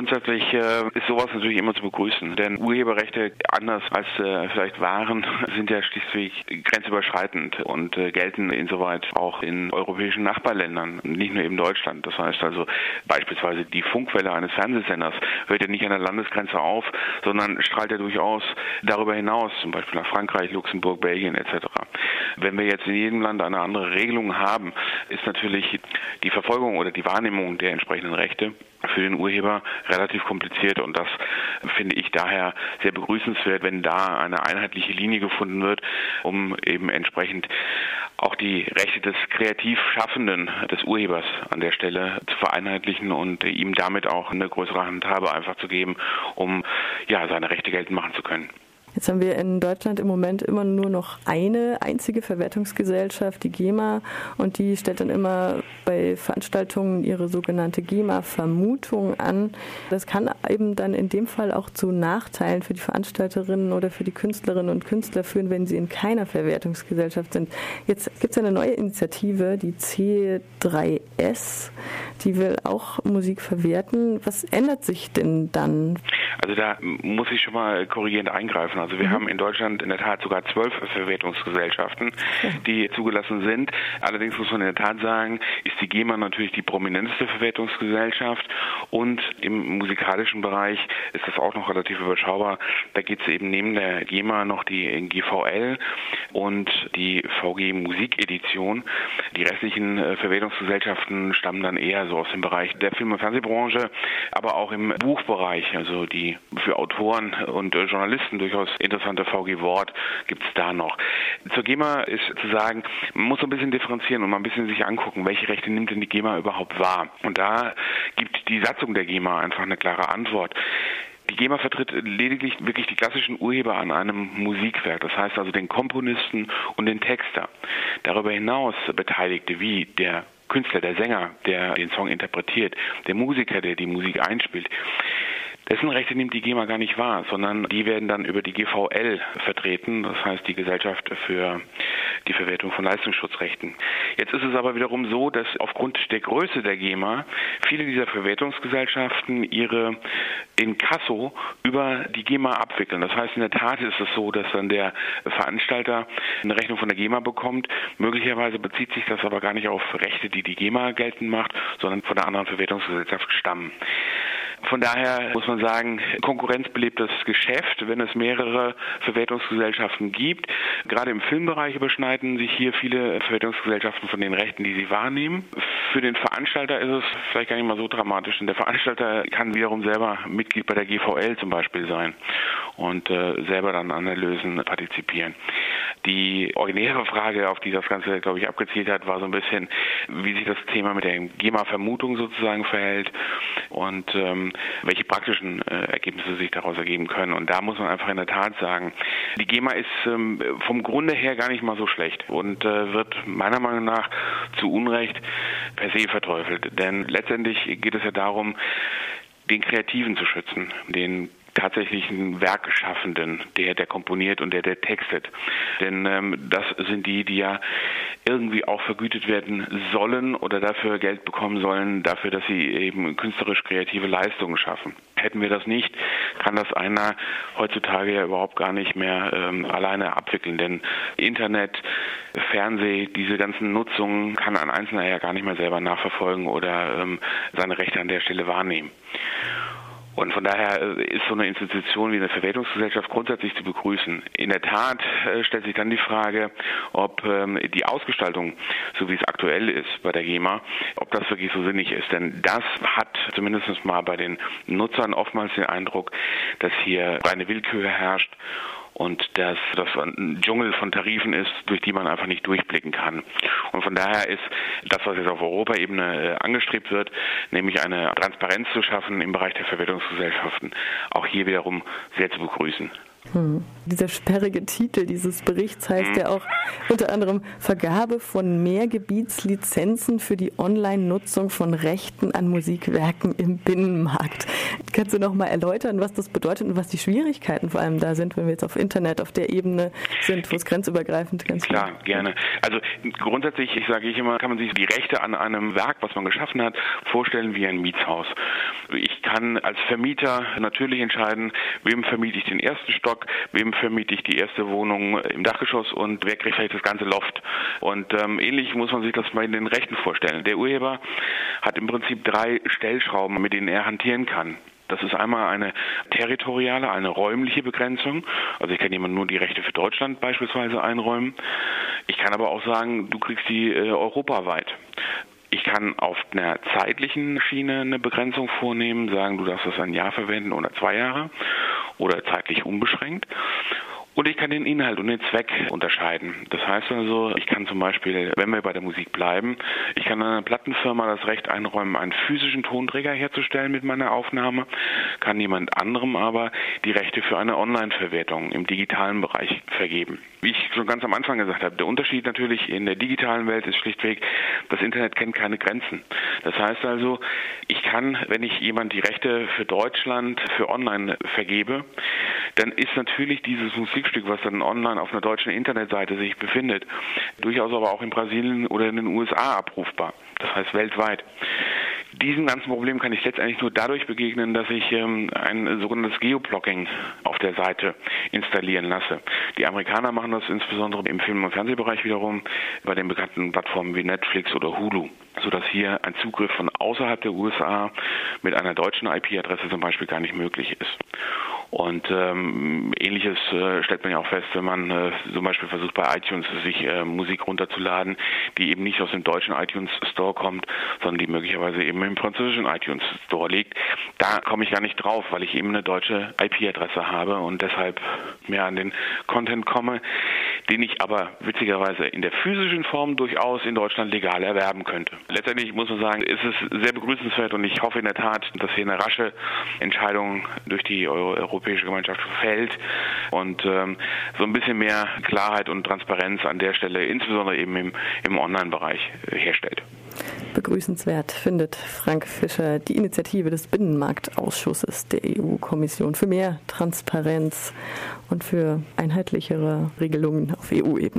Grundsätzlich äh, ist sowas natürlich immer zu begrüßen, denn Urheberrechte, anders als äh, vielleicht waren, sind ja schließlich grenzüberschreitend und äh, gelten insoweit auch in europäischen Nachbarländern, nicht nur in Deutschland. Das heißt also beispielsweise die Funkwelle eines Fernsehsenders hört ja nicht an der Landesgrenze auf, sondern strahlt ja durchaus darüber hinaus, zum Beispiel nach Frankreich, Luxemburg, Belgien etc. Wenn wir jetzt in jedem Land eine andere Regelung haben, ist natürlich die Verfolgung oder die Wahrnehmung der entsprechenden Rechte für den Urheber relativ kompliziert und das finde ich daher sehr begrüßenswert, wenn da eine einheitliche Linie gefunden wird, um eben entsprechend auch die Rechte des kreativ Schaffenden, des Urhebers an der Stelle zu vereinheitlichen und ihm damit auch eine größere Handhabe einfach zu geben, um ja seine Rechte geltend machen zu können. Jetzt haben wir in Deutschland im Moment immer nur noch eine einzige Verwertungsgesellschaft, die GEMA, und die stellt dann immer bei Veranstaltungen ihre sogenannte GEMA-Vermutung an. Das kann eben dann in dem Fall auch zu Nachteilen für die Veranstalterinnen oder für die Künstlerinnen und Künstler führen, wenn sie in keiner Verwertungsgesellschaft sind. Jetzt gibt es eine neue Initiative, die C3S, die will auch Musik verwerten. Was ändert sich denn dann? Also da muss ich schon mal korrigierend eingreifen. Also wir mhm. haben in Deutschland in der Tat sogar zwölf Verwertungsgesellschaften, die zugelassen sind. Allerdings muss man in der Tat sagen, ist die GEMA natürlich die prominenteste Verwertungsgesellschaft und im musikalischen Bereich ist das auch noch relativ überschaubar. Da geht es eben neben der GEMA noch die GVL und die VG Musikedition. Die restlichen äh, Verwertungsgesellschaften stammen dann eher so aus dem Bereich der Film- und Fernsehbranche, aber auch im Buchbereich, also die für Autoren und äh, Journalisten durchaus interessante VG Wort gibt es da noch. Zur GEMA ist zu sagen, man muss so ein bisschen differenzieren und mal ein bisschen sich angucken, welche Rechte nimmt denn die GEMA überhaupt wahr. Und da gibt die Satzung der GEMA einfach eine klare Antwort. Die GEMA vertritt lediglich wirklich die klassischen Urheber an einem Musikwerk, das heißt also den Komponisten und den Texter. Darüber hinaus Beteiligte wie der Künstler, der Sänger, der den Song interpretiert, der Musiker, der die Musik einspielt. Dessen Rechte nimmt die GEMA gar nicht wahr, sondern die werden dann über die GVL vertreten, das heißt die Gesellschaft für die Verwertung von Leistungsschutzrechten. Jetzt ist es aber wiederum so, dass aufgrund der Größe der GEMA viele dieser Verwertungsgesellschaften ihre Inkasso über die GEMA abwickeln. Das heißt, in der Tat ist es so, dass dann der Veranstalter eine Rechnung von der GEMA bekommt. Möglicherweise bezieht sich das aber gar nicht auf Rechte, die die GEMA geltend macht, sondern von einer anderen Verwertungsgesellschaft stammen. Von daher muss man sagen, konkurrenzbelebtes Geschäft, wenn es mehrere Verwertungsgesellschaften gibt. Gerade im Filmbereich überschneiden sich hier viele Verwertungsgesellschaften von den Rechten, die sie wahrnehmen. Für den Veranstalter ist es vielleicht gar nicht mal so dramatisch, denn der Veranstalter kann wiederum selber Mitglied bei der GVL zum Beispiel sein und äh, selber dann an Erlösen partizipieren. Die originäre Frage, auf die das Ganze, glaube ich, abgezielt hat, war so ein bisschen, wie sich das Thema mit der GEMA-Vermutung sozusagen verhält und ähm, welche praktischen äh, Ergebnisse sich daraus ergeben können. Und da muss man einfach in der Tat sagen, die GEMA ist ähm, vom Grunde her gar nicht mal so schlecht und äh, wird meiner Meinung nach zu Unrecht per se verteufelt. Denn letztendlich geht es ja darum, den Kreativen zu schützen, den tatsächlichen Werkschaffenden, der, der komponiert und der, der textet. Denn ähm, das sind die, die ja irgendwie auch vergütet werden sollen oder dafür Geld bekommen sollen, dafür, dass sie eben künstlerisch kreative Leistungen schaffen. Hätten wir das nicht, kann das einer heutzutage ja überhaupt gar nicht mehr ähm, alleine abwickeln. Denn Internet, Fernseh, diese ganzen Nutzungen kann ein Einzelner ja gar nicht mehr selber nachverfolgen oder ähm, seine Rechte an der Stelle wahrnehmen. Und von daher äh, ist so eine Institution wie eine Verwertungsgesellschaft grundsätzlich zu begrüßen. In der Tat äh, stellt sich dann die Frage, ob ähm, die Ausgestaltung, so wie es aktuell ist bei der GEMA, ob das wirklich so sinnig ist. Denn das hat zumindest mal bei den Nutzern oftmals den Eindruck, dass hier reine Willkür herrscht und dass das ein Dschungel von Tarifen ist, durch die man einfach nicht durchblicken kann. Und von daher ist das, was jetzt auf Europaebene äh, angestrebt wird, nämlich eine Transparenz zu schaffen im Bereich der Verwertungsgesellschaften, auch hier wiederum sehr zu begrüßen. Hm. Dieser sperrige Titel dieses Berichts heißt ja auch unter anderem Vergabe von Mehrgebietslizenzen für die Online-Nutzung von Rechten an Musikwerken im Binnenmarkt. Kannst du noch mal erläutern, was das bedeutet und was die Schwierigkeiten vor allem da sind, wenn wir jetzt auf Internet, auf der Ebene sind, wo es grenzübergreifend ganz Klar, gerne. Also grundsätzlich, ich sage ich immer, kann man sich die Rechte an einem Werk, was man geschaffen hat, vorstellen wie ein Mietshaus. Ich kann als Vermieter natürlich entscheiden, wem vermiete ich den ersten Stock, wem vermiete ich die erste Wohnung im Dachgeschoss und wer kriegt vielleicht das ganze Loft. Und ähm, ähnlich muss man sich das bei den Rechten vorstellen. Der Urheber hat im Prinzip drei Stellschrauben, mit denen er hantieren kann. Das ist einmal eine territoriale, eine räumliche Begrenzung. Also ich kann jemand nur die Rechte für Deutschland beispielsweise einräumen. Ich kann aber auch sagen, du kriegst die äh, europaweit. Ich kann auf einer zeitlichen Schiene eine Begrenzung vornehmen, sagen, du darfst das ein Jahr verwenden oder zwei Jahre oder zeitlich unbeschränkt. Und ich kann den Inhalt und den Zweck unterscheiden. Das heißt also, ich kann zum Beispiel, wenn wir bei der Musik bleiben, ich kann einer Plattenfirma das Recht einräumen, einen physischen Tonträger herzustellen mit meiner Aufnahme, kann jemand anderem aber die Rechte für eine Online-Verwertung im digitalen Bereich vergeben. Wie ich schon ganz am Anfang gesagt habe, der Unterschied natürlich in der digitalen Welt ist schlichtweg, das Internet kennt keine Grenzen. Das heißt also, ich kann, wenn ich jemand die Rechte für Deutschland für online vergebe, dann ist natürlich dieses Musikstück, was dann online auf einer deutschen Internetseite sich befindet, durchaus aber auch in Brasilien oder in den USA abrufbar. Das heißt weltweit. Diesem ganzen Problem kann ich letztendlich nur dadurch begegnen, dass ich ähm, ein sogenanntes Geoblocking auf der Seite installieren lasse. Die Amerikaner machen das insbesondere im Film- und Fernsehbereich wiederum bei den bekannten Plattformen wie Netflix oder Hulu, sodass hier ein Zugriff von außerhalb der USA mit einer deutschen IP-Adresse zum Beispiel gar nicht möglich ist. Und ähm, ähnliches äh, stellt man ja auch fest, wenn man äh, zum Beispiel versucht bei iTunes sich äh, Musik runterzuladen, die eben nicht aus dem deutschen iTunes Store kommt, sondern die möglicherweise eben im französischen iTunes Store liegt. Da komme ich gar nicht drauf, weil ich eben eine deutsche IP-Adresse habe und deshalb mehr an den Content komme, den ich aber witzigerweise in der physischen Form durchaus in Deutschland legal erwerben könnte. Letztendlich muss man sagen, ist es sehr begrüßenswert und ich hoffe in der Tat, dass hier eine rasche Entscheidung durch die Euro Europäische Gemeinschaft fällt und ähm, so ein bisschen mehr Klarheit und Transparenz an der Stelle, insbesondere eben im, im Online-Bereich, äh, herstellt. Begrüßenswert findet Frank Fischer die Initiative des Binnenmarktausschusses der EU-Kommission für mehr Transparenz und für einheitlichere Regelungen auf EU-Ebene.